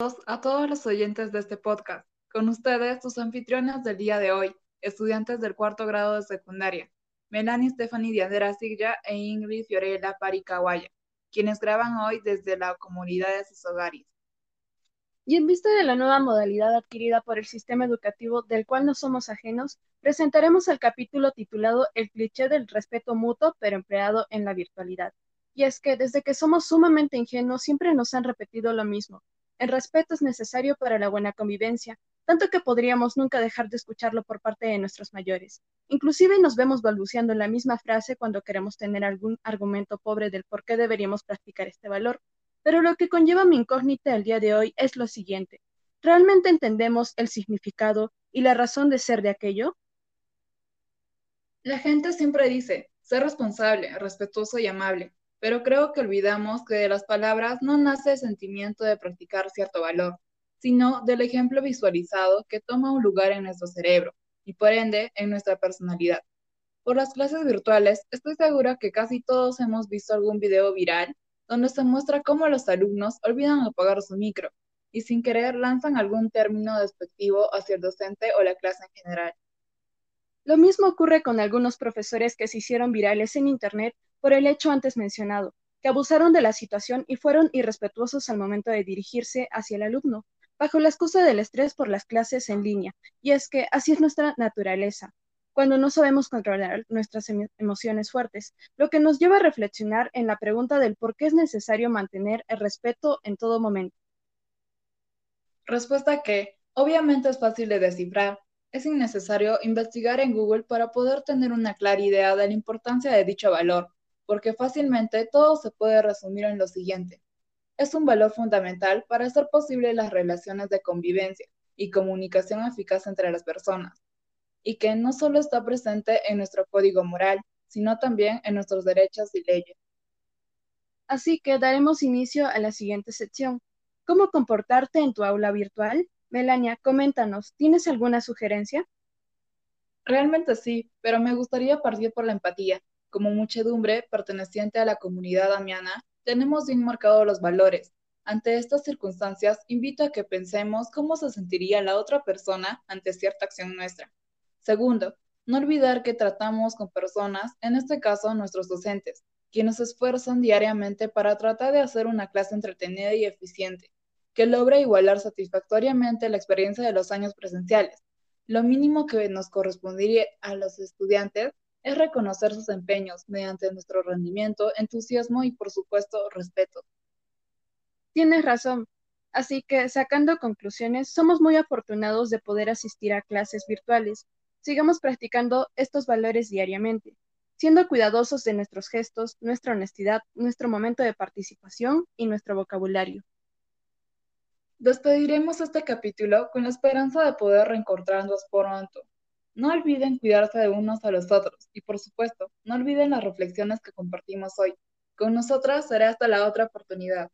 a todos los oyentes de este podcast. Con ustedes, sus anfitriones del día de hoy, estudiantes del cuarto grado de secundaria, Melanie Stephanie Diandera Sigya e Ingrid Fiorella Paricawaya, quienes graban hoy desde la comunidad de sus hogares. Y en vista de la nueva modalidad adquirida por el sistema educativo del cual no somos ajenos, presentaremos el capítulo titulado El cliché del respeto mutuo pero empleado en la virtualidad. Y es que desde que somos sumamente ingenuos siempre nos han repetido lo mismo, el respeto es necesario para la buena convivencia, tanto que podríamos nunca dejar de escucharlo por parte de nuestros mayores. Inclusive nos vemos balbuceando la misma frase cuando queremos tener algún argumento pobre del por qué deberíamos practicar este valor. Pero lo que conlleva mi incógnita el día de hoy es lo siguiente. ¿Realmente entendemos el significado y la razón de ser de aquello? La gente siempre dice, ser responsable, respetuoso y amable, pero creo que olvidamos que de las palabras no nace el sentimiento de practicar cierto valor, sino del ejemplo visualizado que toma un lugar en nuestro cerebro y por ende en nuestra personalidad. Por las clases virtuales, estoy segura que casi todos hemos visto algún video viral donde se muestra cómo los alumnos olvidan apagar su micro y sin querer lanzan algún término despectivo hacia el docente o la clase en general. Lo mismo ocurre con algunos profesores que se hicieron virales en Internet por el hecho antes mencionado, que abusaron de la situación y fueron irrespetuosos al momento de dirigirse hacia el alumno, bajo la excusa del estrés por las clases en línea. Y es que así es nuestra naturaleza, cuando no sabemos controlar nuestras emociones fuertes, lo que nos lleva a reflexionar en la pregunta del por qué es necesario mantener el respeto en todo momento. Respuesta que, obviamente es fácil de descifrar, es innecesario investigar en Google para poder tener una clara idea de la importancia de dicho valor, porque fácilmente todo se puede resumir en lo siguiente. Es un valor fundamental para hacer posible las relaciones de convivencia y comunicación eficaz entre las personas, y que no solo está presente en nuestro código moral, sino también en nuestros derechos y leyes. Así que daremos inicio a la siguiente sección. ¿Cómo comportarte en tu aula virtual? Melania, coméntanos, ¿tienes alguna sugerencia? Realmente sí, pero me gustaría partir por la empatía, como muchedumbre perteneciente a la comunidad damiana, tenemos bien marcados los valores. Ante estas circunstancias, invito a que pensemos cómo se sentiría la otra persona ante cierta acción nuestra. Segundo, no olvidar que tratamos con personas, en este caso nuestros docentes, quienes se esfuerzan diariamente para tratar de hacer una clase entretenida y eficiente, que logre igualar satisfactoriamente la experiencia de los años presenciales. Lo mínimo que nos correspondería a los estudiantes es reconocer sus empeños mediante nuestro rendimiento, entusiasmo y, por supuesto, respeto. Tienes razón. Así que, sacando conclusiones, somos muy afortunados de poder asistir a clases virtuales. Sigamos practicando estos valores diariamente, siendo cuidadosos de nuestros gestos, nuestra honestidad, nuestro momento de participación y nuestro vocabulario. Despediremos este capítulo con la esperanza de poder reencontrarnos pronto. No olviden cuidarse de unos a los otros y por supuesto, no olviden las reflexiones que compartimos hoy. Con nosotras será hasta la otra oportunidad.